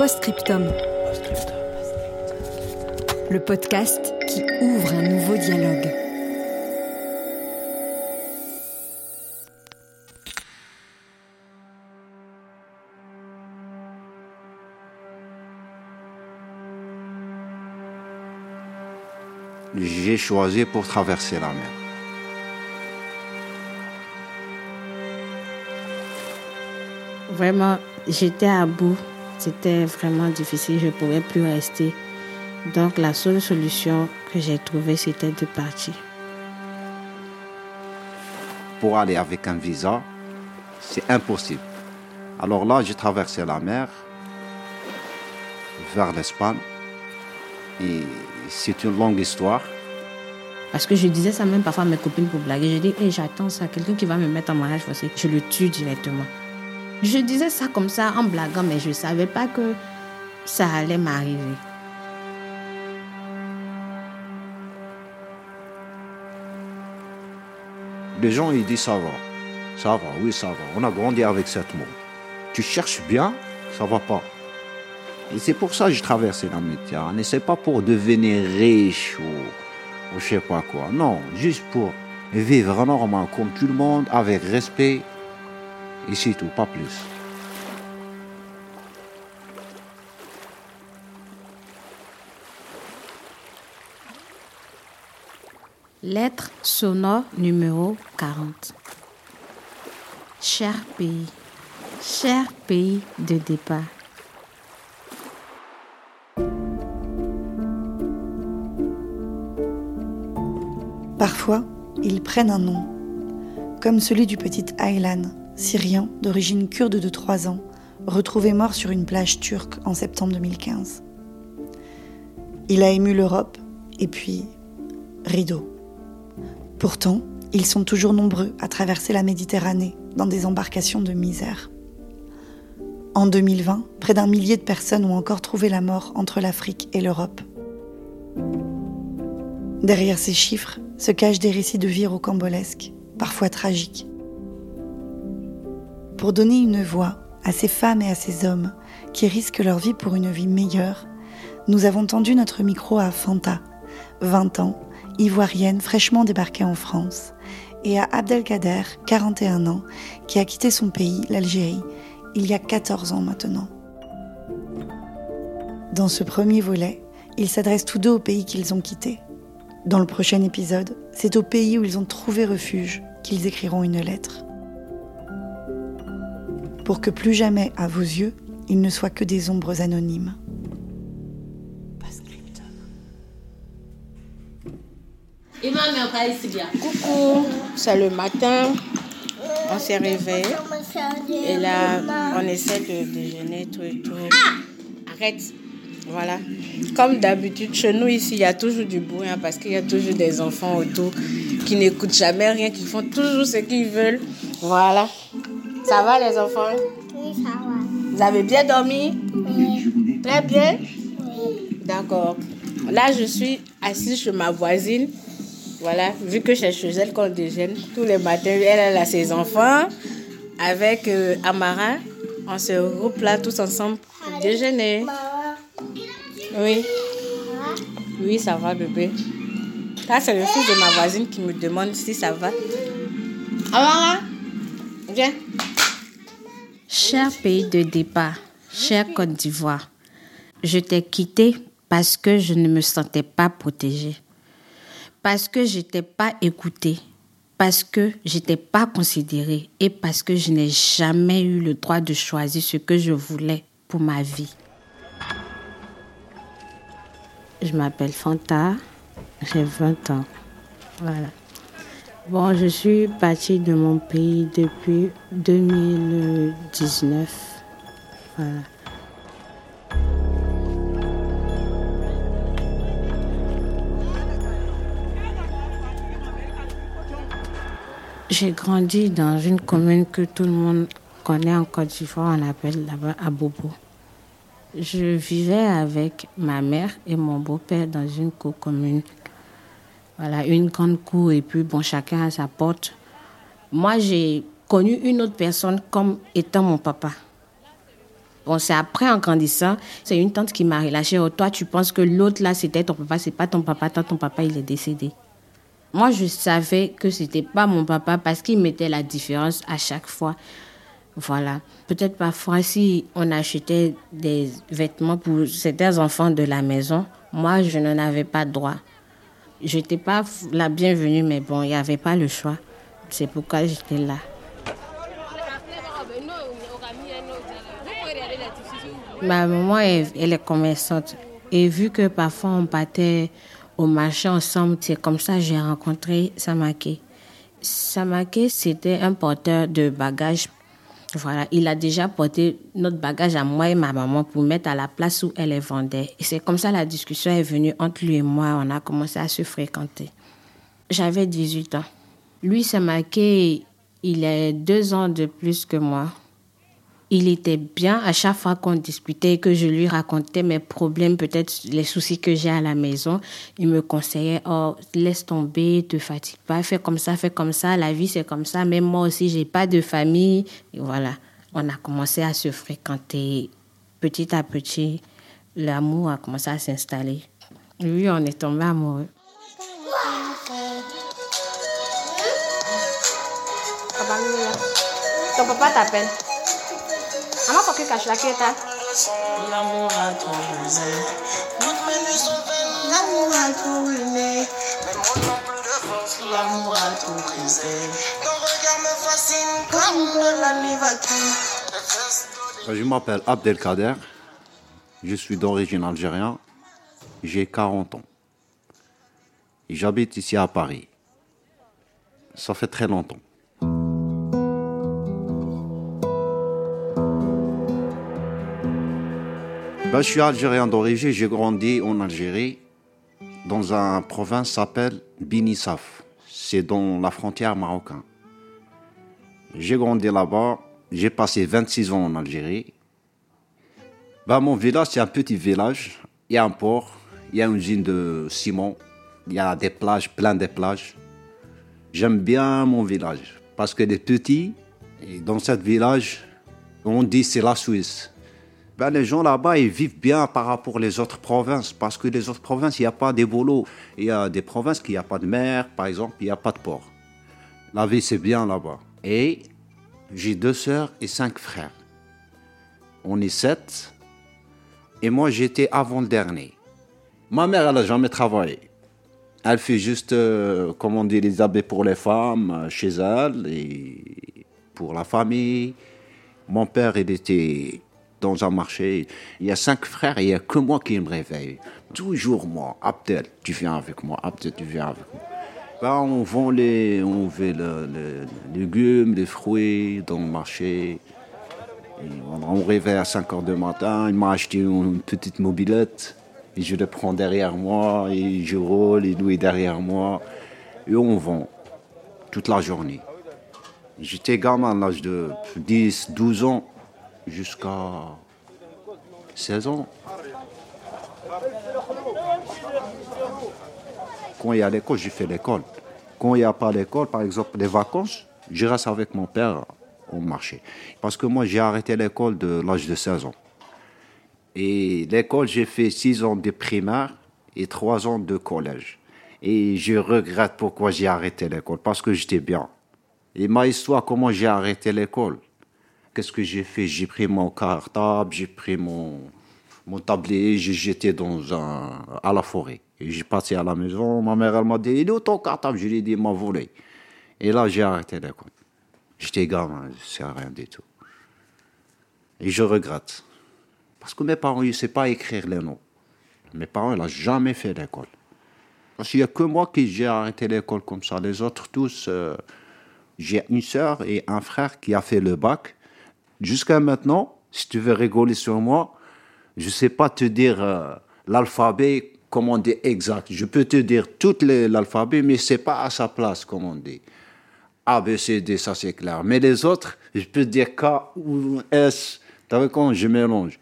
Postscriptum. Le podcast qui ouvre un nouveau dialogue. j'ai choisi pour traverser la mer. Vraiment, j'étais à bout. C'était vraiment difficile. Je ne pouvais plus rester. Donc la seule solution que j'ai trouvée, c'était de partir. Pour aller avec un visa, c'est impossible. Alors là, j'ai traversé la mer vers l'Espagne. Et c'est une longue histoire. Parce que je disais ça même parfois à mes copines pour blaguer. Je dis, hey, j'attends ça, quelqu'un qui va me mettre en mariage forcé. Je le tue directement. Je disais ça comme ça en blaguant, mais je ne savais pas que ça allait m'arriver. Les gens, ils disent ça va. Ça va, oui, ça va. On a grandi avec cette mot. Tu cherches bien, ça va pas. Et c'est pour ça que je traversé la Méditerranée. C'est pas pour devenir riche ou, ou je sais pas quoi. Non, juste pour vivre normalement comme tout le monde, avec respect. Et c'est tout, pas plus. Lettre sonore numéro 40. Cher pays, cher pays de départ. Parfois, ils prennent un nom, comme celui du petit Aylan, syrien d'origine kurde de 3 ans, retrouvé mort sur une plage turque en septembre 2015. Il a ému l'Europe et puis rideau. Pourtant, ils sont toujours nombreux à traverser la Méditerranée dans des embarcations de misère. En 2020, près d'un millier de personnes ont encore trouvé la mort entre l'Afrique et l'Europe. Derrière ces chiffres se cachent des récits de vie rocambolesques, parfois tragiques. Pour donner une voix à ces femmes et à ces hommes qui risquent leur vie pour une vie meilleure, nous avons tendu notre micro à Fanta, 20 ans, ivoirienne fraîchement débarquée en France, et à Abdelkader, 41 ans, qui a quitté son pays, l'Algérie, il y a 14 ans maintenant. Dans ce premier volet, ils s'adressent tous deux au pays qu'ils ont quitté. Dans le prochain épisode, c'est au pays où ils ont trouvé refuge qu'ils écriront une lettre. Pour que plus jamais, à vos yeux, il ne soit que des ombres anonymes. Coucou, c'est le matin. On s'est réveillé. Et là, on essaie de déjeuner, tout et tout. Arrête. Voilà. Comme d'habitude, chez nous ici, il y a toujours du bruit hein, parce qu'il y a toujours des enfants autour qui n'écoutent jamais rien, qui font toujours ce qu'ils veulent. Voilà. Ça va les enfants? Oui, ça va. Vous avez bien dormi? Oui. Très bien? Oui. D'accord. Là, je suis assise chez ma voisine. Voilà, vu que c'est chez elle qu'on déjeune tous les matins. Elle, elle a ses enfants avec euh, Amara. On se regroupe là tous ensemble pour déjeuner. Maman, Oui, oui, ça va, bébé. Là, c'est le fils de ma voisine qui me demande si ça va. Amara, viens. Cher pays de départ, cher Côte d'Ivoire, je t'ai quitté parce que je ne me sentais pas protégée, parce que je n'étais pas écoutée, parce que je n'étais pas considérée et parce que je n'ai jamais eu le droit de choisir ce que je voulais pour ma vie. Je m'appelle Fanta, j'ai 20 ans. Voilà. Bon, je suis partie de mon pays depuis 2019. Voilà. J'ai grandi dans une commune que tout le monde connaît en Côte d'Ivoire, on appelle là-bas Abobo. Je vivais avec ma mère et mon beau-père dans une commune. Voilà, une grande cour et puis bon, chacun a sa porte. Moi, j'ai connu une autre personne comme étant mon papa. Bon, c'est après en grandissant, c'est une tante qui m'a relâché. Oh, toi, tu penses que l'autre là, c'était ton papa, c'est pas ton papa, toi, ton papa, il est décédé. Moi, je savais que c'était pas mon papa parce qu'il mettait la différence à chaque fois. Voilà. Peut-être parfois, si on achetait des vêtements pour certains enfants de la maison, moi, je n'en avais pas droit. Je n'étais pas la bienvenue, mais bon, il n'y avait pas le choix. C'est pourquoi j'étais là. Ma maman, elle, est commerçante. Et vu que parfois on battait au marché ensemble. C'est comme ça que j'ai rencontré Samake. Samake, c'était un porteur de bagages. Voilà, il a déjà porté notre bagage à moi et ma maman pour mettre à la place où elle les vendait. Et c'est comme ça la discussion est venue entre lui et moi. On a commencé à se fréquenter. J'avais 18 ans. Lui, Samake, il est deux ans de plus que moi il était bien à chaque fois qu'on discutait, que je lui racontais mes problèmes, peut-être les soucis que j'ai à la maison. Il me conseillait, oh, laisse tomber, te fatigue pas, fais comme ça, fais comme ça, la vie c'est comme ça. Même moi aussi, j'ai pas de famille. Et voilà, on a commencé à se fréquenter petit à petit. L'amour a commencé à s'installer. Oui, on est tombé amoureux. Ton papa t'appelle. Maman, faut que cache la quête. L'amour a tout ruiné. Toutes mes nuits sont vaines. L'amour a tout ruiné. Mes mots n'ont plus de force. L'amour a tout brisé. Ton regard me fascine comme de la Je m'appelle Abdelkader. Je suis d'origine algérienne. J'ai 40 ans. J'habite ici à Paris. Ça fait très longtemps. Ben, je suis algérien d'origine, j'ai grandi en Algérie, dans une province qui s'appelle Binissaf. C'est dans la frontière marocaine. J'ai grandi là-bas, j'ai passé 26 ans en Algérie. Ben, mon village, c'est un petit village. Il y a un port, il y a une usine de ciment, il y a des plages, plein de plages. J'aime bien mon village parce que les petits, et dans ce village, on dit c'est la Suisse. Ben, les gens là-bas, ils vivent bien par rapport aux autres provinces, parce que les autres provinces, il n'y a pas de boulot. Il y a des provinces qui n'y a pas de mer, par exemple, il n'y a pas de port. La vie, c'est bien là-bas. Et j'ai deux sœurs et cinq frères. On est sept. Et moi, j'étais avant le dernier. Ma mère, elle n'a jamais travaillé. Elle fait juste, euh, comment dire, les habits pour les femmes euh, chez elle et pour la famille. Mon père, il était dans un marché. Il y a cinq frères et il n'y a que moi qui me réveille. Toujours moi. Abdel, tu viens avec moi. Abdel, tu viens avec moi. Ben, on vend les, on les, légumes, les fruits dans le marché. on, réveille à 5 heures du matin. Il m'a acheté une petite mobilette. Et je le prends derrière moi et je roule et lui derrière moi. Et on vend toute la journée. J'étais gamin à l'âge de 10, 12 ans jusqu'à 16 ans. Quand il y a l'école, j'ai fait l'école. Quand il n'y a pas l'école, par exemple les vacances, je reste avec mon père au marché. Parce que moi, j'ai arrêté l'école de l'âge de 16 ans. Et l'école, j'ai fait 6 ans de primaire et 3 ans de collège. Et je regrette pourquoi j'ai arrêté l'école, parce que j'étais bien. Et ma histoire, comment j'ai arrêté l'école? Qu'est-ce que j'ai fait? J'ai pris mon cartable, j'ai pris mon, mon tablier, j'ai jeté dans un, à la forêt. Et j'ai passé à la maison. Ma mère, elle m'a dit Il est où ton cartable? Je lui ai dit Il m'a volé. Et là, j'ai arrêté l'école. J'étais gamin, sais rien du tout. Et je regrette. Parce que mes parents, ils ne savent pas écrire les noms. Mes parents, ils n'ont jamais fait l'école. Parce qu'il n'y a que moi qui j'ai arrêté l'école comme ça. Les autres tous, euh, j'ai une sœur et un frère qui a fait le bac. Jusqu'à maintenant, si tu veux rigoler sur moi, je ne sais pas te dire euh, l'alphabet, comment on dit exact. Je peux te dire tout l'alphabet, mais c'est pas à sa place, comme on dit. A, B, C, D, ça c'est clair. Mais les autres, je peux dire K ou S. T'as vu comment je mélange?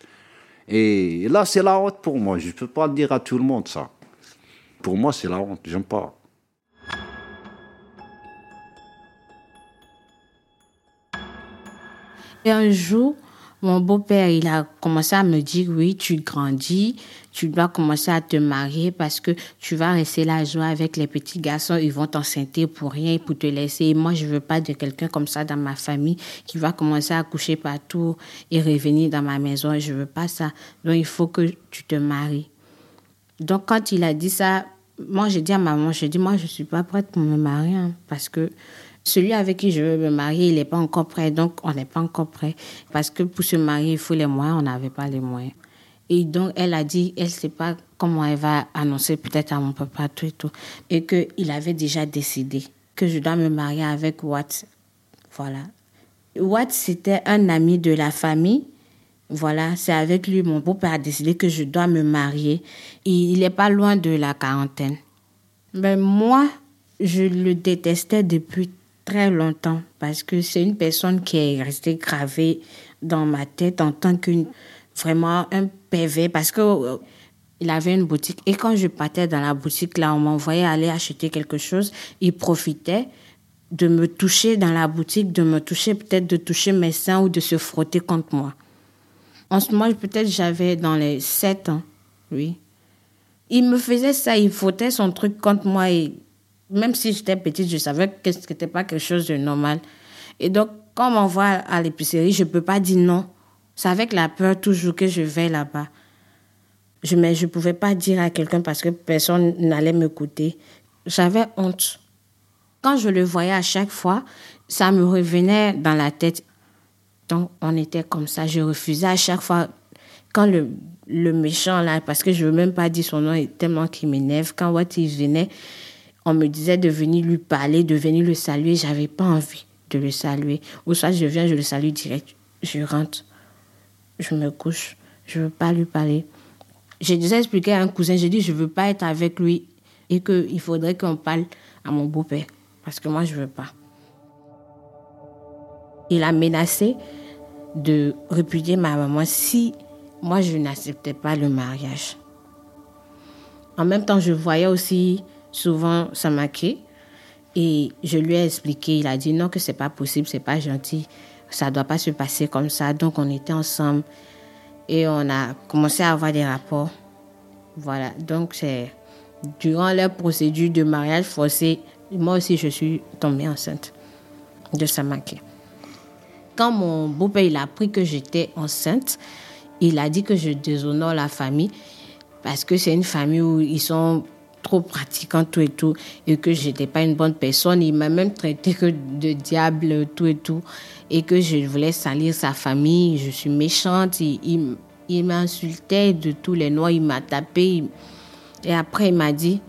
Et là, c'est la honte pour moi. Je ne peux pas dire à tout le monde, ça. Pour moi, c'est la honte. J'aime pas. Un jour, mon beau-père, il a commencé à me dire, oui, tu grandis, tu dois commencer à te marier parce que tu vas rester là jouer avec les petits garçons, ils vont t'enceinter pour rien, pour te laisser. Et moi, je veux pas de quelqu'un comme ça dans ma famille qui va commencer à coucher partout et revenir dans ma maison. Je veux pas ça. Donc, il faut que tu te maries. Donc, quand il a dit ça, moi, j'ai dit à maman, j'ai dit, moi, je suis pas prête pour me marier hein, parce que celui avec qui je veux me marier, il n'est pas encore prêt. Donc, on n'est pas encore prêt. Parce que pour se marier, il faut les moyens. On n'avait pas les moyens. Et donc, elle a dit, elle ne sait pas comment elle va annoncer peut-être à mon papa, tout et tout. Et qu'il avait déjà décidé que je dois me marier avec Watt. Voilà. Watt, c'était un ami de la famille. Voilà, c'est avec lui, mon beau-père a décidé que je dois me marier. Il n'est pas loin de la quarantaine. Mais moi, je le détestais depuis très longtemps parce que c'est une personne qui est restée gravée dans ma tête en tant qu'une vraiment un PV parce que euh, il avait une boutique et quand je partais dans la boutique là on m'envoyait aller acheter quelque chose il profitait de me toucher dans la boutique de me toucher peut-être de toucher mes seins ou de se frotter contre moi. En ce moment peut-être j'avais dans les 7 ans oui. Il me faisait ça il frottait son truc contre moi même si j'étais petite, je savais que ce n'était pas quelque chose de normal. Et donc, quand on m'envoie à l'épicerie, je ne peux pas dire non. C'est avec la peur toujours que je vais là-bas. Je ne je pouvais pas dire à quelqu'un parce que personne n'allait m'écouter. J'avais honte. Quand je le voyais à chaque fois, ça me revenait dans la tête. Donc, on était comme ça. Je refusais à chaque fois. Quand le, le méchant, là, parce que je ne veux même pas dire son nom, est tellement qu'il m'énerve. Quand Watt, il venait, on me disait de venir lui parler, de venir le saluer. J'avais pas envie de le saluer. Ou soit je viens, je le salue direct. Je rentre, je me couche. Je veux pas lui parler. J'ai déjà expliqué à un cousin, j'ai dit je veux pas être avec lui et qu'il faudrait qu'on parle à mon beau-père. Parce que moi, je veux pas. Il a menacé de répudier ma maman si moi, je n'acceptais pas le mariage. En même temps, je voyais aussi souvent Samake et je lui ai expliqué. Il a dit non, que c'est pas possible, c'est pas gentil, ça doit pas se passer comme ça. Donc, on était ensemble et on a commencé à avoir des rapports. Voilà, donc c'est durant leur procédure de mariage forcé, moi aussi, je suis tombée enceinte de Samake. Quand mon beau-père il a appris que j'étais enceinte, il a dit que je déshonore la famille parce que c'est une famille où ils sont trop pratiquants tout et tout et que j'étais pas une bonne personne. Il m'a même traité que de diable tout et tout et que je voulais salir sa famille. Je suis méchante. Il, il, il m'insultait de tous les noix. Il m'a tapé. Et après, il m'a dit,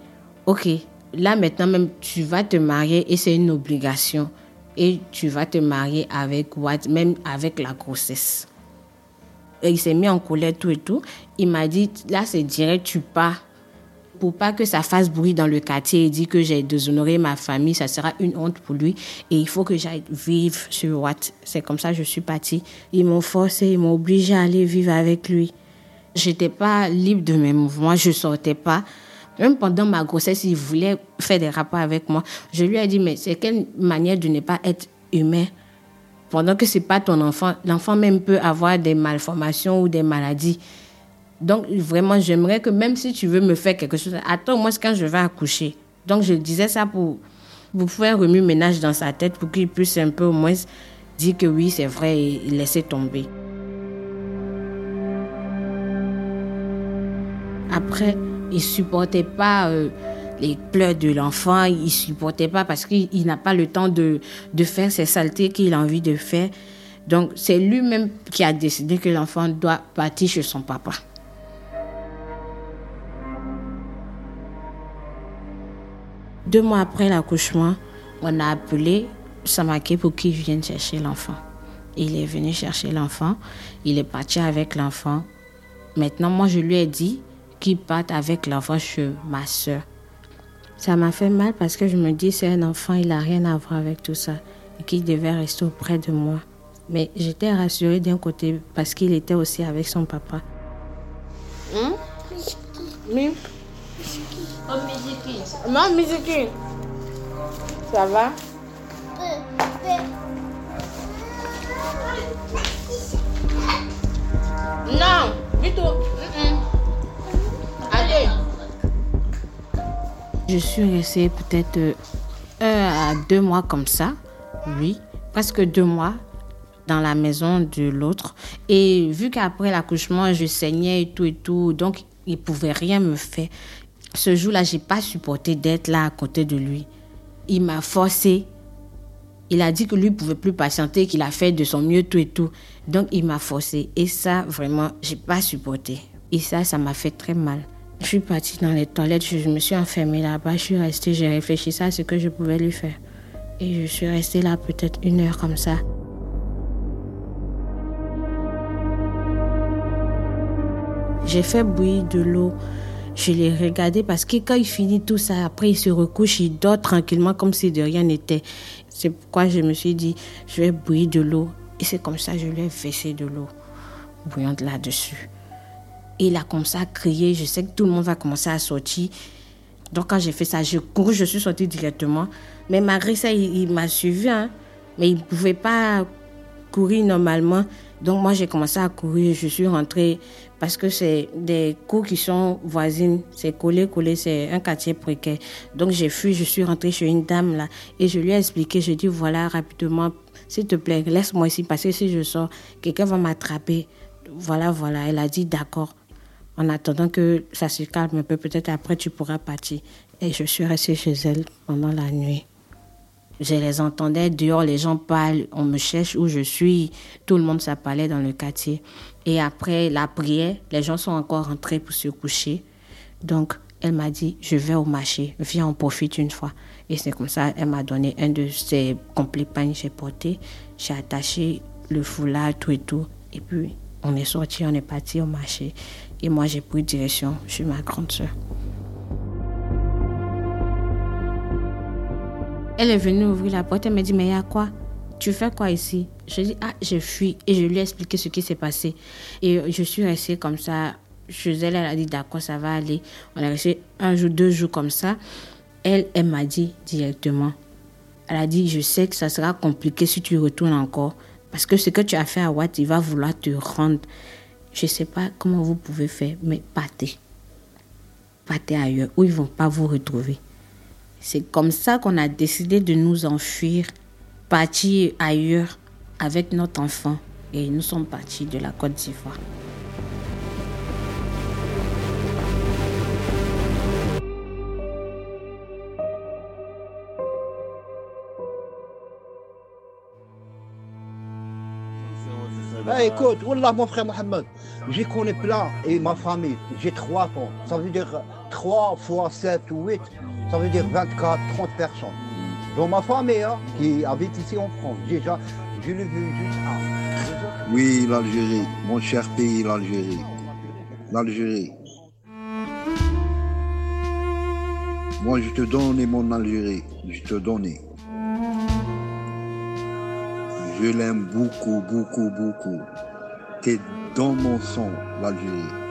OK, là maintenant même, tu vas te marier et c'est une obligation. Et tu vas te marier avec Watt, même avec la grossesse. Et il s'est mis en colère tout et tout. Il m'a dit, là c'est direct, tu pars. Pour pas que ça fasse bruit dans le quartier et dit que j'ai déshonoré ma famille, ça sera une honte pour lui. Et il faut que j'aille vivre sur Watt. C'est comme ça que je suis partie. Ils m'ont forcé, ils m'ont obligé à aller vivre avec lui. J'étais pas libre de mes mouvements, je sortais pas. Même pendant ma grossesse, il voulait faire des rapports avec moi. Je lui ai dit, mais c'est quelle manière de ne pas être humain? Pendant que c'est pas ton enfant. L'enfant même peut avoir des malformations ou des maladies. Donc vraiment, j'aimerais que même si tu veux me faire quelque chose, attends-moi quand je vais accoucher. Donc je disais ça pour, pour faire remuer ménage dans sa tête pour qu'il puisse un peu au moins dire que oui, c'est vrai et laisser tomber. Après, il supportait pas euh, les pleurs de l'enfant, il supportait pas parce qu'il n'a pas le temps de, de faire ces saletés qu'il a envie de faire. Donc c'est lui-même qui a décidé que l'enfant doit partir chez son papa. Deux mois après l'accouchement, on a appelé Samake pour qu'il vienne chercher l'enfant. Il est venu chercher l'enfant, il est parti avec l'enfant. Maintenant, moi, je lui ai dit qu'il parte avec l'enfant chez ma soeur. Ça m'a fait mal parce que je me dis, c'est un enfant, il n'a rien à voir avec tout ça et qu'il devait rester auprès de moi. Mais j'étais rassurée d'un côté parce qu'il était aussi avec son papa. Hum? Maman, Miziki. Ça va? Non, du tout. Allez. Je suis restée peut-être euh, un à deux mois comme ça, oui, presque deux mois dans la maison de l'autre. Et vu qu'après l'accouchement, je saignais et tout et tout, donc il pouvait rien me faire. Ce jour-là, j'ai pas supporté d'être là à côté de lui. Il m'a forcé. Il a dit que lui pouvait plus patienter, qu'il a fait de son mieux tout et tout. Donc il m'a forcé. Et ça, vraiment, j'ai pas supporté. Et ça, ça m'a fait très mal. Je suis partie dans les toilettes, je me suis enfermée là-bas, je suis restée, j'ai réfléchi à ce que je pouvais lui faire. Et je suis restée là peut-être une heure comme ça. J'ai fait bouillir de l'eau. Je l'ai regardé parce que quand il finit tout ça, après il se recouche, il dort tranquillement comme si de rien n'était. C'est pourquoi je me suis dit, je vais bouillir de l'eau. Et c'est comme ça je lui ai versé de l'eau bouillante là-dessus. Et il a commencé à crier. Je sais que tout le monde va commencer à sortir. Donc quand j'ai fait ça, je cours, je suis sortie directement. Mais malgré ça, il, m'a suivi. Hein. Mais il ne pouvait pas courir normalement. Donc moi, j'ai commencé à courir. Je suis rentrée parce que c'est des cours qui sont voisines. C'est collé, collé. C'est un quartier précaire. Donc j'ai fui. Je suis rentrée chez une dame là. Et je lui ai expliqué. Je dis voilà, rapidement, s'il te plaît, laisse-moi ici. Parce que si je sors, quelqu'un va m'attraper. Voilà, voilà. Elle a dit d'accord. En attendant que ça se calme un peu, peut-être après tu pourras partir. Et je suis restée chez elle pendant la nuit. Je les entendais dehors, les gens parlent, on me cherche où je suis, tout le monde s'appelait dans le quartier. Et après la prière, les gens sont encore rentrés pour se coucher. Donc, elle m'a dit, je vais au marché, viens, on profite une fois. Et c'est comme ça, elle m'a donné un de ces complets pagnes que j'ai porté. J'ai attaché le foulard, tout et tout. Et puis, on est sorti, on est parti au marché. Et moi, j'ai pris direction chez ma grande soeur. Elle est venue ouvrir la porte, elle m'a dit, mais il y a quoi? Tu fais quoi ici? Je dis, ah, je fuis. Et je lui ai expliqué ce qui s'est passé. Et je suis restée comme ça. Chez elle, elle a dit, d'accord, ça va aller. On est resté un jour, deux jours comme ça. Elle, elle m'a dit directement. Elle a dit, je sais que ça sera compliqué si tu retournes encore. Parce que ce que tu as fait à Watt, il va vouloir te rendre. Je ne sais pas comment vous pouvez faire, mais partez. Partez ailleurs, où ils ne vont pas vous retrouver. C'est comme ça qu'on a décidé de nous enfuir, partir ailleurs avec notre enfant. Et nous sommes partis de la Côte d'Ivoire. Eh, écoute, Wallah, mon frère Mohamed, j'y connais plein et ma famille, j'ai trois ans. Ça veut dire 3 fois 7 ou 8, ça veut dire 24, 30 personnes. Dans ma famille, hein, qui habite ici en France, déjà, je l'ai vu juste avant. Oui, l'Algérie, mon cher pays, l'Algérie. L'Algérie. Moi, je te donne mon Algérie. Je te donne. Je l'aime beaucoup, beaucoup, beaucoup. T'es dans mon sang, l'Algérie.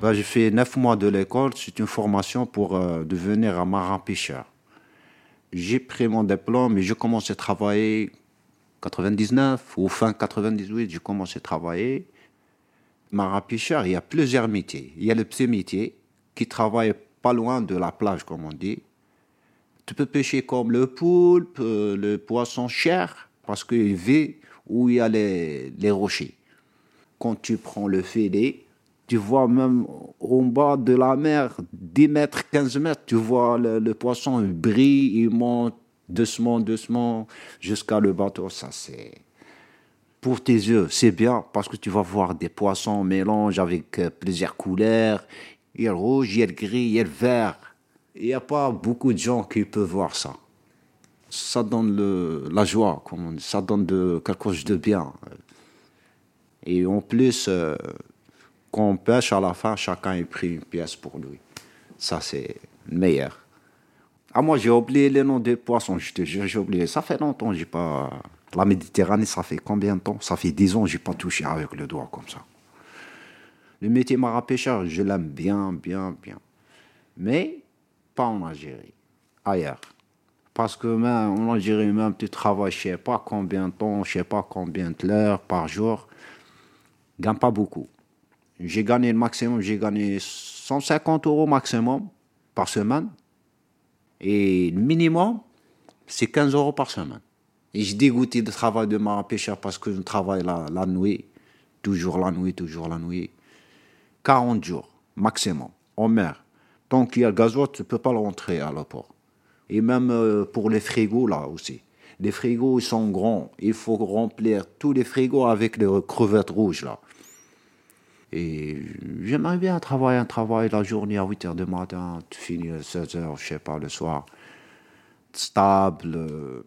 Bah, j'ai fait neuf mois de l'école. C'est une formation pour euh, devenir un marin pêcheur. J'ai pris mon diplôme et j'ai commencé à travailler 99 ou fin 98. J'ai commencé à travailler. Marin pêcheur, il y a plusieurs métiers. Il y a le petit métier qui travaille pas loin de la plage, comme on dit. Tu peux pêcher comme le poulpe, euh, le poisson cher, parce qu'il vit où il y a les, les rochers. Quand tu prends le filet, tu vois même au bas de la mer, 10 mètres, 15 mètres, tu vois le, poisson il brille, il monte doucement, doucement jusqu'à le bateau. Ça, c'est. Pour tes yeux, c'est bien parce que tu vas voir des poissons mélange avec euh, plusieurs couleurs. Il y a le rouge, il y a le gris, il y a le vert. Il n'y a pas beaucoup de gens qui peuvent voir ça. Ça donne le, la joie, ça donne de, quelque chose de bien. Et en plus, euh, quand on pêche à la fin, chacun est pris une pièce pour lui. Ça, c'est le meilleur. Ah, moi, j'ai oublié les noms des poissons, je te j'ai oublié. Ça fait longtemps, j'ai pas. La Méditerranée, ça fait combien de temps? Ça fait 10 ans, j'ai pas touché avec le doigt comme ça. Le métier marin-pêcheur, je l'aime bien, bien, bien. Mais pas en Algérie, ailleurs. Parce que même en Algérie, même tu travailles, je sais pas combien de temps, je sais pas combien de l'heure par jour. Gagne pas beaucoup. J'ai gagné le maximum, j'ai gagné 150 euros maximum par semaine. Et le minimum, c'est 15 euros par semaine. Et j'ai dégoûté de travail de marin pêcheur parce que je travaille la, la nuit, toujours la nuit, toujours la nuit. 40 jours maximum en mer. Tant qu'il y a le gazoil, tu ne peux pas le rentrer à l'apport. Et même euh, pour les frigos, là aussi. Les frigos, ils sont grands. Il faut remplir tous les frigos avec les crevettes rouges, là. Et j'aimerais bien travailler un travail la journée à 8 h du matin, tu finis à 16 h, je sais pas, le soir. Stable. euh.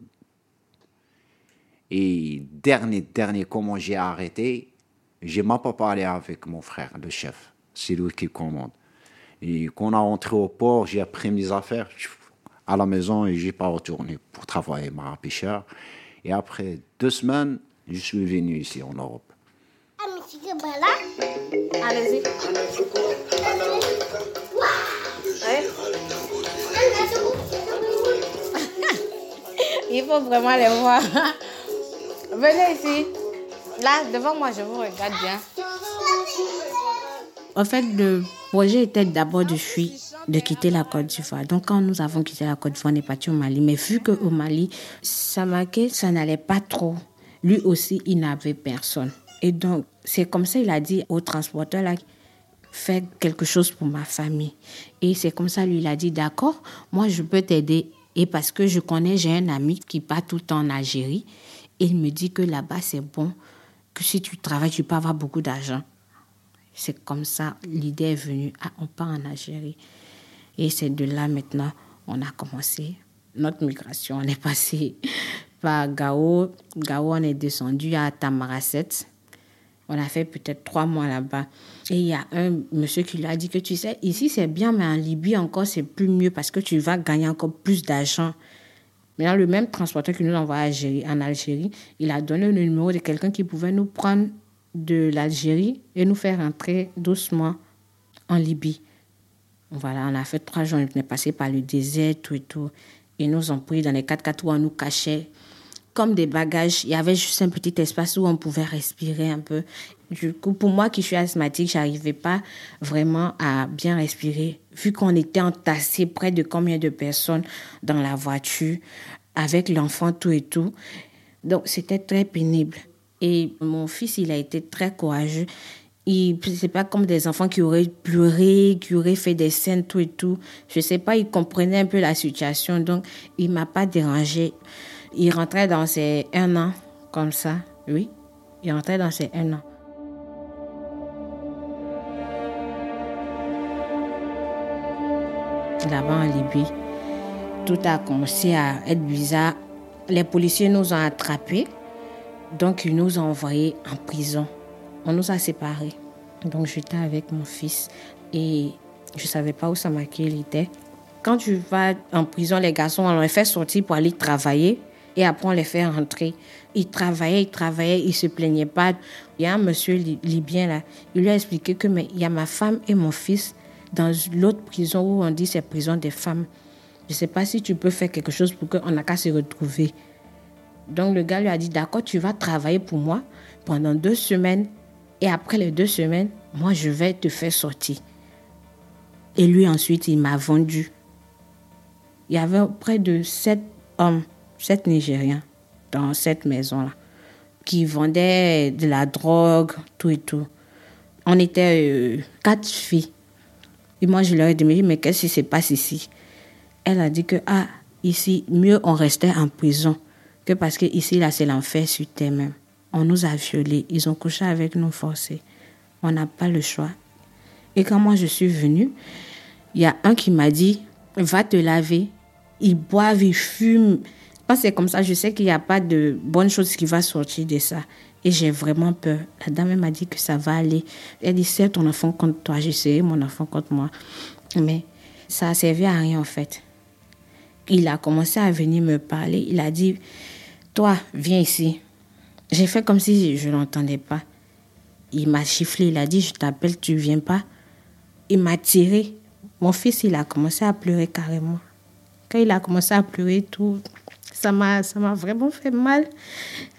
Et dernier, dernier, comment j'ai arrêté, j'ai même pas parlé avec mon frère, le chef. C'est lui qui commande. Et quand on a rentré au port, j'ai pris mes affaires à la maison et j'ai pas retourné pour travailler ma pêcheur. Et après deux semaines, je suis venu ici en Europe. Ah, mais c'est que bah là. Allez-y. Il faut vraiment les voir. Venez ici. Là, devant moi, je vous regarde bien. En fait, le projet était d'abord de fuir, de quitter la Côte d'Ivoire. Donc, quand nous avons quitté la Côte d'Ivoire, on est parti au Mali. Mais vu qu'au Mali, Samaké, ça n'allait pas trop. Lui aussi, il n'avait personne. Et donc, c'est comme ça, il a dit au transporteur, là, fais quelque chose pour ma famille. Et c'est comme ça, lui, il a dit, d'accord, moi, je peux t'aider. Et parce que je connais, j'ai un ami qui part tout le temps en Algérie. Et il me dit que là-bas, c'est bon, que si tu travailles, tu peux avoir beaucoup d'argent. C'est comme ça, l'idée est venue. Ah, on part en Algérie. Et c'est de là maintenant, on a commencé notre migration. On est passé par Gao. Gao, on est descendu à Tamaracet. On a fait peut-être trois mois là-bas. Et il y a un monsieur qui lui a dit que tu sais, ici c'est bien, mais en Libye encore c'est plus mieux parce que tu vas gagner encore plus d'argent. Maintenant, le même transporteur qui nous envoie Algérie, en Algérie, il a donné le numéro de quelqu'un qui pouvait nous prendre de l'Algérie et nous faire rentrer doucement en Libye. Voilà, on a fait trois jours, on est passé par le désert, tout et tout. Ils nous ont pris dans les 4x4 où on nous cachait comme des bagages. Il y avait juste un petit espace où on pouvait respirer un peu. Du coup, pour moi qui suis asthmatique, j'arrivais pas vraiment à bien respirer. Vu qu'on était entassés près de combien de personnes dans la voiture, avec l'enfant, tout et tout. Donc, c'était très pénible. Et mon fils, il a été très courageux. Il, c'est pas comme des enfants qui auraient pleuré, qui auraient fait des scènes, tout et tout. Je sais pas, il comprenait un peu la situation, donc il m'a pas dérangé. Il rentrait dans ses un an, comme ça, oui. Il rentrait dans ses un an. Là-bas en Libye, tout a commencé à être bizarre. Les policiers nous ont attrapés, donc ils nous ont envoyés en prison. On nous a séparés. Donc j'étais avec mon fils et je ne savais pas où Samaki était. Quand tu vas en prison, les garçons, on les fait sortir pour aller travailler et après on les fait rentrer. Ils travaillaient, ils travaillaient, ils se plaignaient pas. Il y a un monsieur libyen là, il lui a expliqué que mais il y a ma femme et mon fils dans l'autre prison où on dit c'est prison des femmes. Je sais pas si tu peux faire quelque chose pour qu'on n'a qu'à se retrouver. Donc le gars lui a dit d'accord, tu vas travailler pour moi pendant deux semaines et après les deux semaines, moi je vais te faire sortir. Et lui ensuite, il m'a vendu. Il y avait près de sept hommes, sept Nigériens dans cette maison-là qui vendaient de la drogue, tout et tout. On était euh, quatre filles. Et moi, je leur ai dit, mais qu'est-ce qui se passe ici? Elle a dit que, ah, ici, mieux on restait en prison que parce que ici, là, c'est l'enfer sur terre même. on nous a violés, ils ont couché avec nous forcés. On n'a pas le choix. Et quand moi je suis venue, il y a un qui m'a dit, va te laver. Ils boivent, ils fument. C'est comme ça, je sais qu'il n'y a pas de bonne chose qui va sortir de ça. Et j'ai vraiment peur. La dame m'a dit que ça va aller. Elle dit, c'est ton enfant contre toi. J'ai essayé mon enfant contre moi. Mais ça a servi à rien en fait. Il a commencé à venir me parler. Il a dit, toi, viens ici. J'ai fait comme si je ne l'entendais pas. Il m'a chifflé, il a dit, je t'appelle, tu viens pas. Il m'a tiré. Mon fils, il a commencé à pleurer carrément. Quand il a commencé à pleurer, tout, ça m'a, ça m'a vraiment fait mal.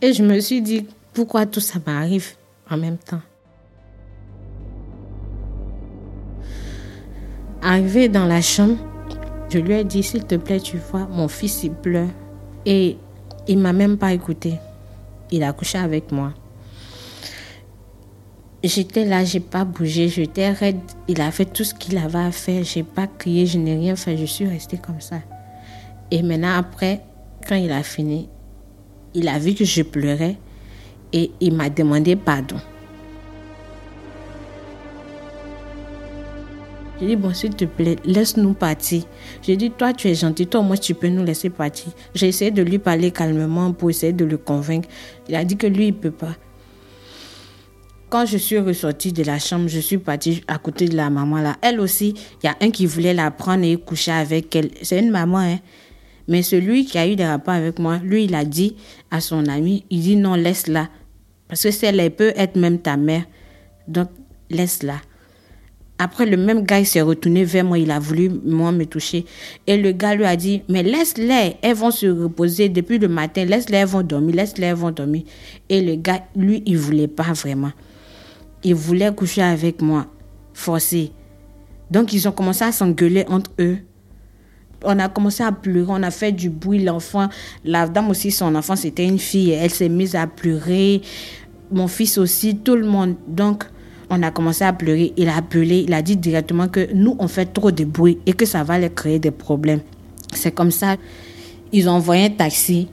Et je me suis dit, pourquoi tout ça m'arrive en même temps? Arrivé dans la chambre, je lui ai dit, s'il te plaît, tu vois, mon fils, il pleure. Et il m'a même pas écouté. Il a couché avec moi. J'étais là, j'ai pas bougé, j'étais raide. Il a fait tout ce qu'il avait à faire. J'ai pas crié, je n'ai rien fait. Je suis restée comme ça. Et maintenant, après, quand il a fini, il a vu que je pleurais et il m'a demandé pardon. J'ai dit, bon, s'il te plaît, laisse-nous partir. J'ai dit, toi, tu es gentil, toi, moi, tu peux nous laisser partir. J'ai essayé de lui parler calmement pour essayer de le convaincre. Il a dit que lui, il ne peut pas. Quand je suis ressortie de la chambre, je suis partie à côté de la maman là. Elle aussi, il y a un qui voulait la prendre et coucher avec elle. C'est une maman, hein. Mais celui qui a eu des rapports avec moi, lui, il a dit à son ami, il dit non, laisse-la. Parce que si elle peut être même ta mère. Donc, laisse-la. Après, le même gars, il s'est retourné vers moi, il a voulu, moi, me toucher. Et le gars lui a dit, mais laisse-les, elles vont se reposer depuis le matin, laisse-les, elles vont dormir, laisse-les, elles vont dormir. Et le gars, lui, il voulait pas vraiment. Il voulait coucher avec moi, forcé. Donc, ils ont commencé à s'engueuler entre eux. On a commencé à pleurer, on a fait du bruit, l'enfant, la dame aussi, son enfant, c'était une fille, elle s'est mise à pleurer. Mon fils aussi, tout le monde. Donc, on a commencé à pleurer. Il a appelé, il a dit directement que nous, on fait trop de bruit et que ça va leur créer des problèmes. C'est comme ça. Ils ont envoyé un taxi.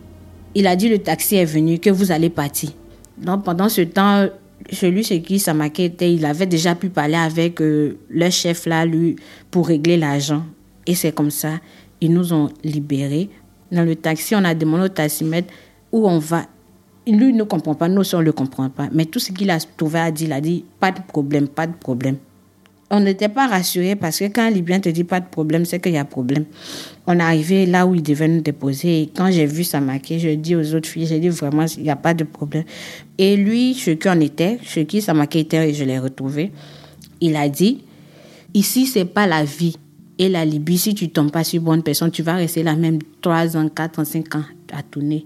Il a dit le taxi est venu, que vous allez partir. Donc pendant ce temps, celui chez qui Samake était, il avait déjà pu parler avec euh, le chef là, lui, pour régler l'argent. Et c'est comme ça, ils nous ont libérés. Dans le taxi, on a demandé au taximètre où on va lui ne comprend pas, nous on ne le comprend pas. Mais tout ce qu'il a trouvé à dire, il a dit pas de problème, pas de problème. On n'était pas rassurés parce que quand un Libyen te dit pas de problème, c'est qu'il y a problème. On est arrivé là où il devait nous déposer. Et quand j'ai vu Samake, je dis aux autres filles, j'ai dit vraiment, il n'y a pas de problème. Et lui, chez qui on était, chez qui Samake était, et je l'ai retrouvé, il a dit, ici, c'est pas la vie. Et la Libye, si tu tombes pas sur bonne personne, tu vas rester là même 3 ans, 4 ans, 5 ans à tourner.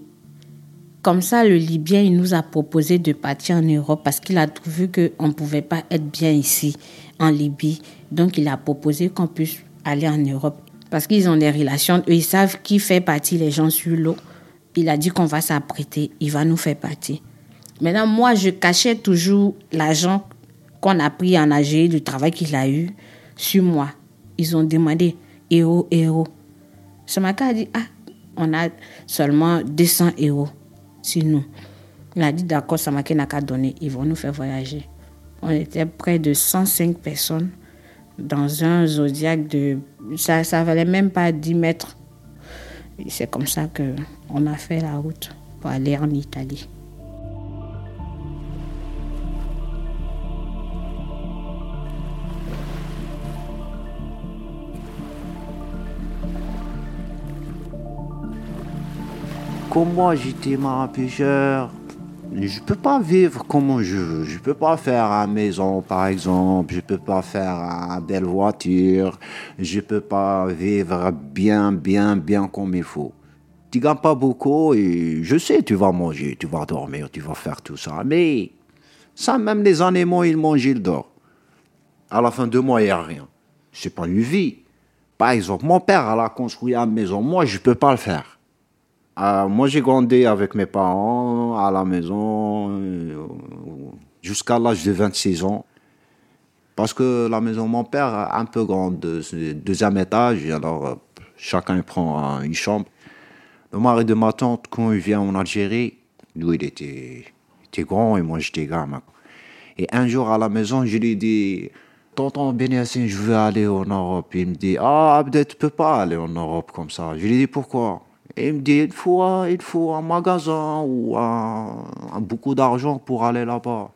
Comme ça, le Libyen, il nous a proposé de partir en Europe parce qu'il a trouvé qu'on ne pouvait pas être bien ici, en Libye. Donc, il a proposé qu'on puisse aller en Europe. Parce qu'ils ont des relations, eux, ils savent qui fait partie les gens sur l'eau. Il a dit qu'on va s'apprêter, il va nous faire partir. Maintenant, moi, je cachais toujours l'argent qu'on a pris en Algérie, du travail qu'il a eu, sur moi. Ils ont demandé, héros, héros. Samaka a dit, ah, on a seulement 200 euros sur nous. Il a dit d'accord, Samake n'a qu'à donner, ils vont nous faire voyager. On était près de 105 personnes dans un zodiaque de. Ça ne valait même pas 10 mètres. C'est comme ça qu'on a fait la route pour aller en Italie. Comme moi, j'étais pêcheur. Je peux pas vivre comme je veux. Je peux pas faire une maison, par exemple. Je peux pas faire une belle voiture. Je peux pas vivre bien, bien, bien comme il faut. Tu gagnes pas beaucoup et je sais, tu vas manger, tu vas dormir, tu vas faire tout ça. Mais ça, même les animaux, ils mangent, ils dorment. À la fin de mois, il n'y a rien. C'est pas une vie. Par exemple, mon père, elle a construit une maison. Moi, je peux pas le faire. Euh, moi, j'ai grandi avec mes parents à la maison euh, jusqu'à l'âge de 26 ans. Parce que la maison de mon père est un peu grande, deuxième étage, alors euh, chacun prend une chambre. Le mari de ma tante, quand il vient en Algérie, il était, grand et moi j'étais gamin. Et un jour à la maison, je lui ai dit, tonton Benyassin, je veux aller en Europe. Il me dit, ah, Abdel, tu peux pas aller en Europe comme ça. Je lui ai dit, pourquoi? Il me dit, il faut, un magasin ou beaucoup d'argent pour aller là-bas.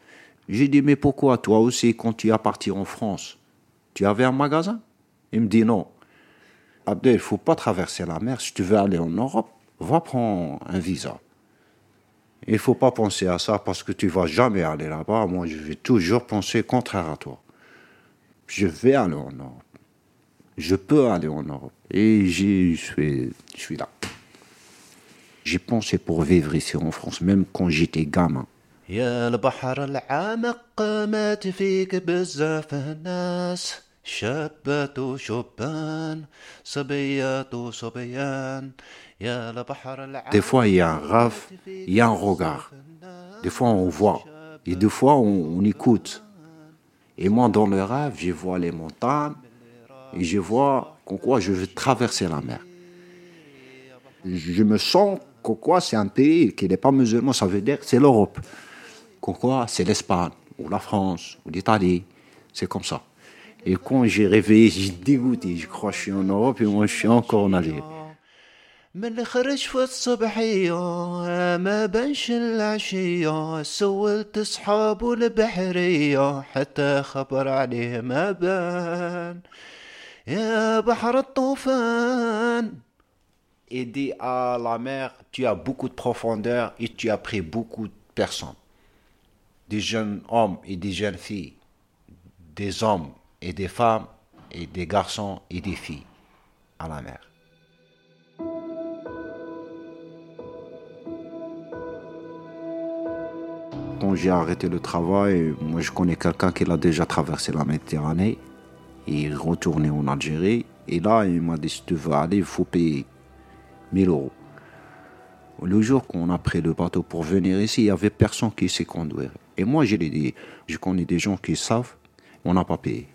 J'ai dit, mais pourquoi toi aussi, quand tu as parti en France, tu avais un magasin? Il me dit, non. Abdel, il faut pas traverser la mer. Si tu veux aller en Europe, va prendre un visa. Il faut pas penser à ça parce que tu vas jamais aller là-bas. Moi, je vais toujours penser contraire à toi. Je vais aller en Europe. Je peux aller en Europe. Et je suis là. J'ai pensé pour vivre ici en France, même quand j'étais gamin. يا البحر العمق مات فيك بزاف الناس شابات وشبان صبيات وصبيان يا البحر العمق Des fois, il y a un rêve, il y a un regard. Des fois, on voit. Et des fois, on, on écoute. Et moi, dans le rêve, je vois les montagnes et je vois qu'en quoi je vais traverser la mer. Je me sens qu'en quoi c'est un pays qui n'est pas musulman, ça veut dire que c'est l'Europe. Qu'en quoi c'est l'Espagne, ou la France, ou l'Italie. C'est comme ça. Et quand j'ai réveillé, j'ai dégoûté. Je crois que je suis en Europe et moi, je suis encore en Algérie. من خرج في الصبحية ما بنش العشية سولت أصحابه البحرية حتى خبر عليه ما بان يا بحر الطوفان et dit à la mer, tu as beaucoup de profondeur et tu as pris beaucoup de personnes. Des jeunes hommes et des jeunes filles, des hommes et des femmes, et des garçons et des filles à la mer. Quand j'ai arrêté le travail, moi je connais quelqu'un qui a déjà traversé la Méditerranée. Il est retourné en Algérie. Et là, il m'a dit, si tu veux aller, il faut payer 1000 euros. Le jour qu'on a pris le bateau pour venir ici, il n'y avait personne qui sait conduire. Et moi, je l'ai dit, je connais des gens qui savent, on n'a pas payé.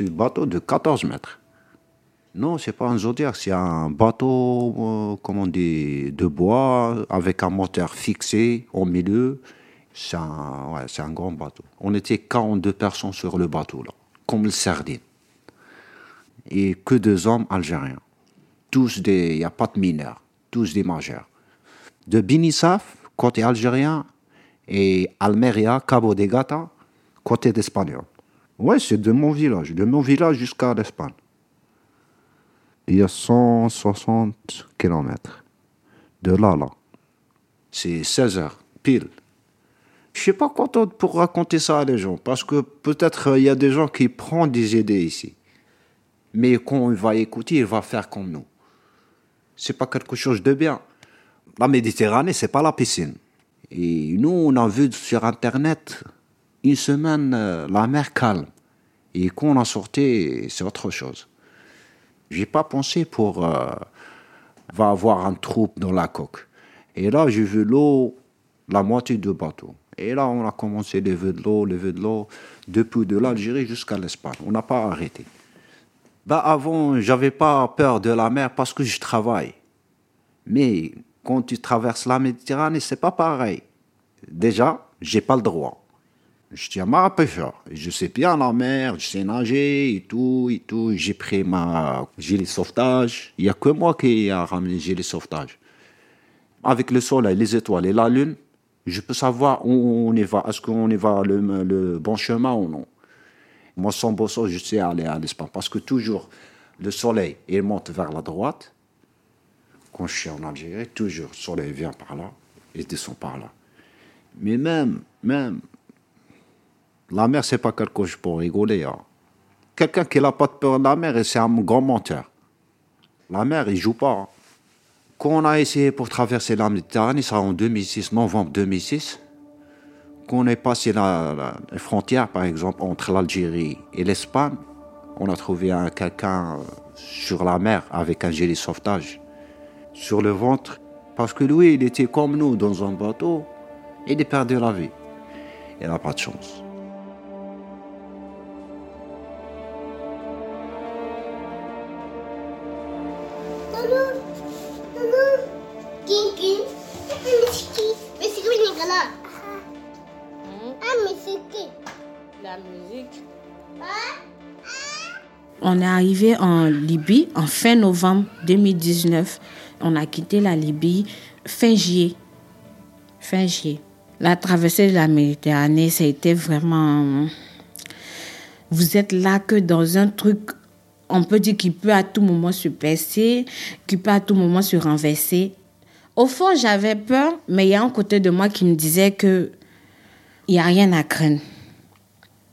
Un bateau de 14 mètres. Non, c'est pas un Zodiac, c'est un bateau, euh, comment dit, de bois, avec un moteur fixé au milieu. C'est un, ouais, c'est un grand bateau. On était 42 personnes sur le bateau, là, comme le sardine. Et que deux hommes algériens. Tous des, il n'y a pas de mineurs, tous des majeurs. De Binissaf, côté algérien, et Almeria, Cabo de Gata, côté d'espagnol. Ouais, c'est de mon village, de mon village jusqu'à l'Espagne. Il y a 160 kilomètres. De là, là. C'est 16 heures, pile. Je suis pas content pour raconter ça à les gens, parce que peut-être euh, il y a des gens qui prennent des idées ici. Mais quand il va écouter, il va faire comme nous. C'est pas quelque chose de bien. La Méditerranée, c'est pas la piscine. Et nous, on a vu sur Internet une semaine euh, la mer calme. Et quand on a sorti, c'est autre chose. J'ai pas pensé pour euh, va avoir un trou dans la coque. Et là, j'ai vu l'eau, la moitié du bateau. Et là, on a commencé à lever de l'eau, lever de l'eau, depuis de l'Algérie jusqu'à l'Espagne. On n'a pas arrêté. Bah avant, j'avais pas peur de la mer parce que je travaille. Mais quand tu traverses la Méditerranée, c'est pas pareil. Déjà, j'ai pas le droit. Je un marin pêcheur. Je sais bien la mer, je sais nager et tout, et tout. J'ai pris ma gilet sauvetage. Il y a que moi qui a ramené gilet sauvetage. Avec le soleil, les étoiles et la lune, je peux savoir où on y va. Est-ce qu'on y va le bon chemin ou non? Moi, sans bosso, je sais aller à l'Espagne. Parce que toujours, le soleil, il monte vers la droite. Quand je suis en Algérie, toujours, le soleil vient par là et descend par là. Mais même, même, la mer, c'est pas quelque chose pour rigoler. hein. Quelqu'un qui n'a pas peur de la mer, c'est un grand menteur. La mer, il joue pas. hein. Quand on a essayé pour traverser la Méditerranée, ça en 2006, novembre 2006, quand on est passé la, frontière, par exemple, entre l'Algérie et l'Espagne, on a trouvé un- quelqu'un euh, sur la mer avec un gilet sauvetage sur le ventre, parce que lui, il était comme nous dans un bateau, et il a perdu la vie. Il n'a pas de chance. La musique. La. On est arrivé en Libye en fin novembre 2019. On a quitté la Libye fin juillet. Fin juillet. La traversée de la Méditerranée, ça a été vraiment. Vous êtes là que dans un truc, on peut dire qu'il peut à tout moment se passer, qu'il peut à tout moment se renverser. Au fond, j'avais peur, mais il y a un côté de moi qui me disait que il n'y a rien à craindre.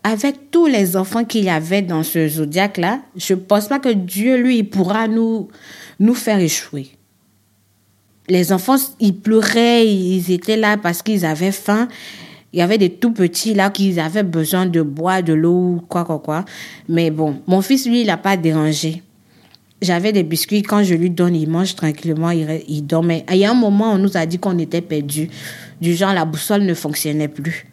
Avec tous les enfants qu'il y avait dans ce zodiaque-là, je ne pense pas que Dieu, lui, pourra nous, nous faire échouer. Les enfants, ils pleuraient, ils étaient là parce qu'ils avaient faim. Il y avait des tout petits là qui avaient besoin de boire, de l'eau, quoi, quoi, quoi. Mais bon, mon fils, lui, il n'a pas dérangé. J'avais des biscuits, quand je lui donne, il mange tranquillement, il, il dormait. Il y a un moment, on nous a dit qu'on était perdus. Du genre, la boussole ne fonctionnait plus.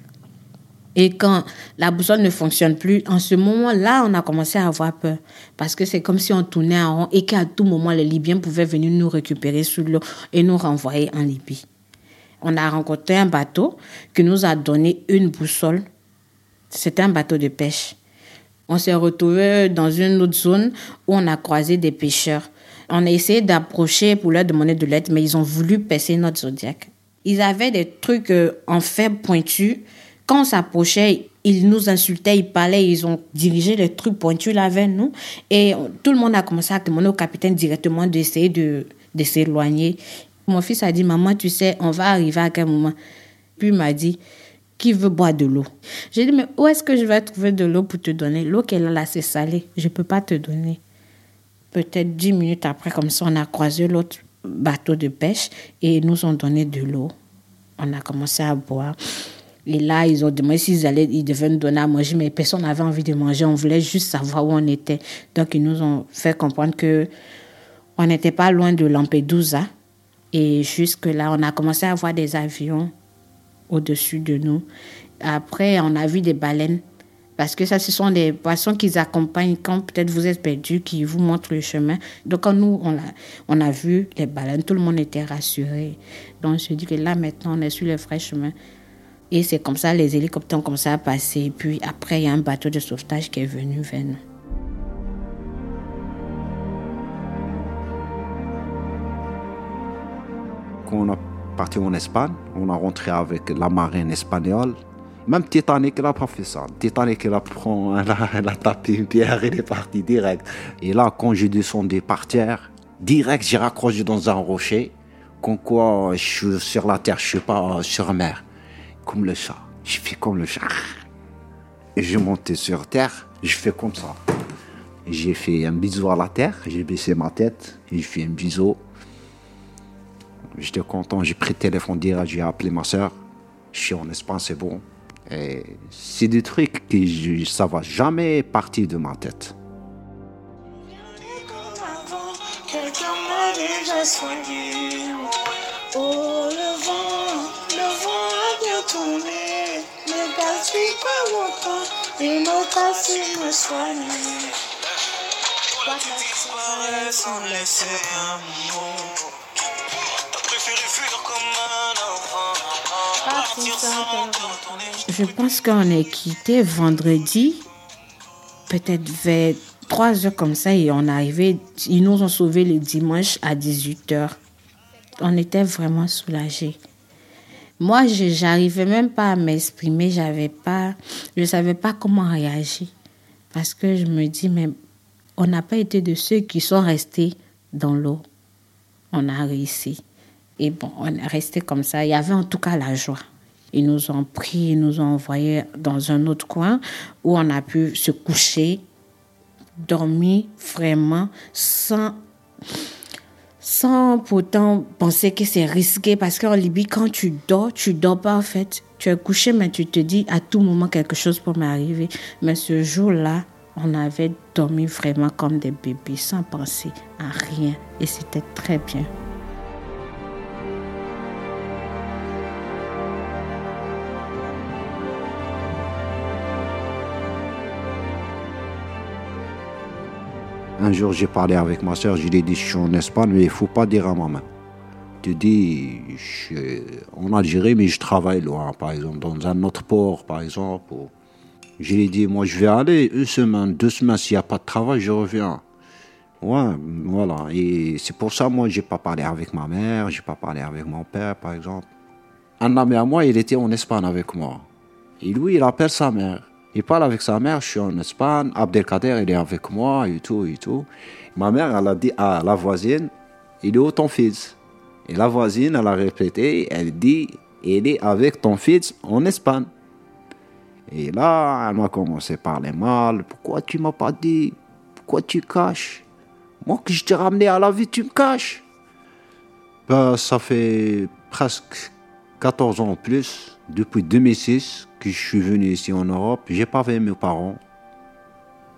Et quand la boussole ne fonctionne plus, en ce moment-là, on a commencé à avoir peur. Parce que c'est comme si on tournait en rond et qu'à tout moment, les Libyens pouvaient venir nous récupérer sous l'eau et nous renvoyer en Libye. On a rencontré un bateau qui nous a donné une boussole. C'était un bateau de pêche. On s'est retrouvé dans une autre zone où on a croisé des pêcheurs. On a essayé d'approcher pour leur demander de l'aide, mais ils ont voulu percer notre zodiaque. Ils avaient des trucs euh, en fer pointu quand on s'approchait, ils nous insultaient, ils parlaient, ils ont dirigé les trucs pointus là vers nous. Et tout le monde a commencé à demander au capitaine directement d'essayer de, de s'éloigner. Mon fils a dit, maman, tu sais, on va arriver à quel moment? Puis il m'a dit, qui veut boire de l'eau? J'ai dit, mais où est-ce que je vais trouver de l'eau pour te donner? L'eau qu'elle a là, c'est salé. Je ne peux pas te donner. Peut-être dix minutes après, comme ça, on a croisé l'autre bateau de pêche et ils nous ont donné de l'eau. On a commencé à boire. Et là, ils ont demandé s'ils allaient, ils devaient nous donner à manger, mais personne n'avait envie de manger. On voulait juste savoir où on était. Donc, ils nous ont fait comprendre que on n'était pas loin de Lampedusa. Et jusque-là, on a commencé à voir des avions au-dessus de nous. Après, on a vu des baleines. Parce que ça, ce sont des poissons qui accompagnent quand peut-être vous êtes perdu, qui vous montrent le chemin. Donc, quand nous, on a, vu les baleines, tout le monde était rassuré. Donc, on se dit que là, maintenant, on est sur le vrai chemin. Et c'est comme ça, les hélicoptères ont commencé à passer. Puis après, il y a un bateau de sauvetage qui est venu vers. Quand on est parti en Espagne, on a rentré avec la marine espagnole. Même Titanic, n'a pas fait ça. Titanic, a, elle a, tapé une pierre, il est parti direct. Et là, quand j'ai descendu par terre, direct, j'ai raccroché dans un rocher. Comme quoi, je suis sur la terre, je ne suis pas sur mer comme le chat. Je fais comme le chat. Et je montais sur terre, je fais comme ça. J'ai fait un bisou à la terre, j'ai baissé ma tête, j'ai fait un bisou. J'étais content, j'ai pris le téléphone direct, j'ai appelé ma soeur. Je suis en Espagne, c'est bon. Et c'est des trucs que ça va jamais partir de ma tête. Je pense qu'on est quitté vendredi, peut-être vers 3 heures comme ça, et on est arrivé. Ils nous ont sauvés le dimanche à 18 heures on était vraiment soulagés. Moi, je n'arrivais même pas à m'exprimer, j'avais pas, je ne savais pas comment réagir. Parce que je me dis, mais on n'a pas été de ceux qui sont restés dans l'eau. On a réussi. Et bon, on est resté comme ça. Il y avait en tout cas la joie. Ils nous ont pris, ils nous ont envoyés dans un autre coin où on a pu se coucher, dormir vraiment sans sans pourtant penser que c'est risqué parce qu'en Libye, quand tu dors, tu dors pas en fait. Tu es couché, mais tu te dis à tout moment quelque chose peut m'arriver. Mais ce jour-là, on avait dormi vraiment comme des bébés, sans penser à rien. Et c'était très bien. Un jour, j'ai parlé avec ma soeur, je lui ai dit, je suis en Espagne, mais il ne faut pas dire à maman. Tu dis, je suis en Algérie, mais je travaille loin, par exemple, dans un autre port, par exemple. Je lui ai dit, moi, je vais aller une semaine, deux semaines. S'il n'y a pas de travail, je reviens. Ouais, voilà. Et c'est pour ça, moi, j'ai pas parlé avec ma mère, j'ai pas parlé avec mon père, par exemple. Un ami à moi, il était en Espagne avec moi. Et lui, il appelle sa mère. Il parle avec sa mère, je suis en Espagne, Abdelkader, il est avec moi, et tout, et tout. Ma mère, elle a dit à la voisine, il est où ton fils? Et la voisine, elle a répété, elle dit, il est avec ton fils en Espagne. Et là, elle m'a commencé à parler mal. Pourquoi tu m'as pas dit? Pourquoi tu caches? Moi que je t'ai ramené à la vie, tu me caches ben, Ça fait presque 14 ans en plus, depuis 2006 que je suis venu ici en Europe. J'ai pas vu mes parents.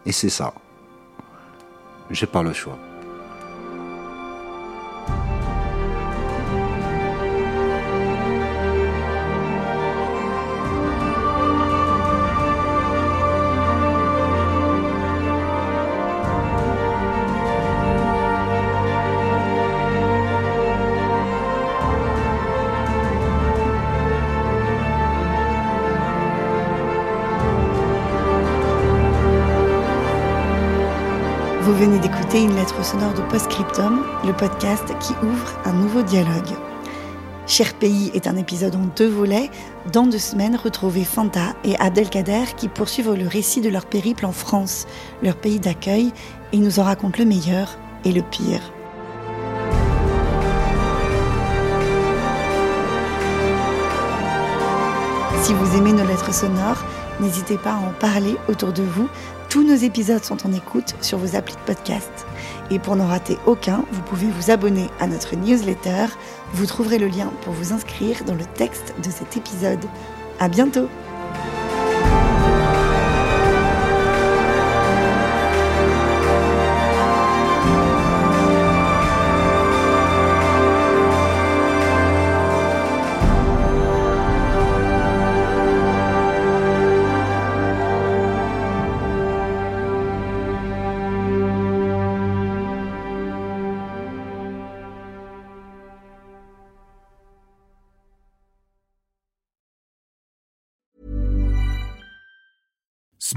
Et c'est ça. J'ai pas le choix. Venez d'écouter une lettre sonore de Postscriptum, le podcast qui ouvre un nouveau dialogue. Cher pays est un épisode en deux volets. Dans deux semaines, retrouvez Fanta et Abdelkader qui poursuivent le récit de leur périple en France, leur pays d'accueil, et nous en racontent le meilleur et le pire. Si vous aimez nos lettres sonores, n'hésitez pas à en parler autour de vous. Tous nos épisodes sont en écoute sur vos applis de podcast. Et pour n'en rater aucun, vous pouvez vous abonner à notre newsletter. Vous trouverez le lien pour vous inscrire dans le texte de cet épisode. À bientôt!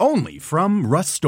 Only from Rust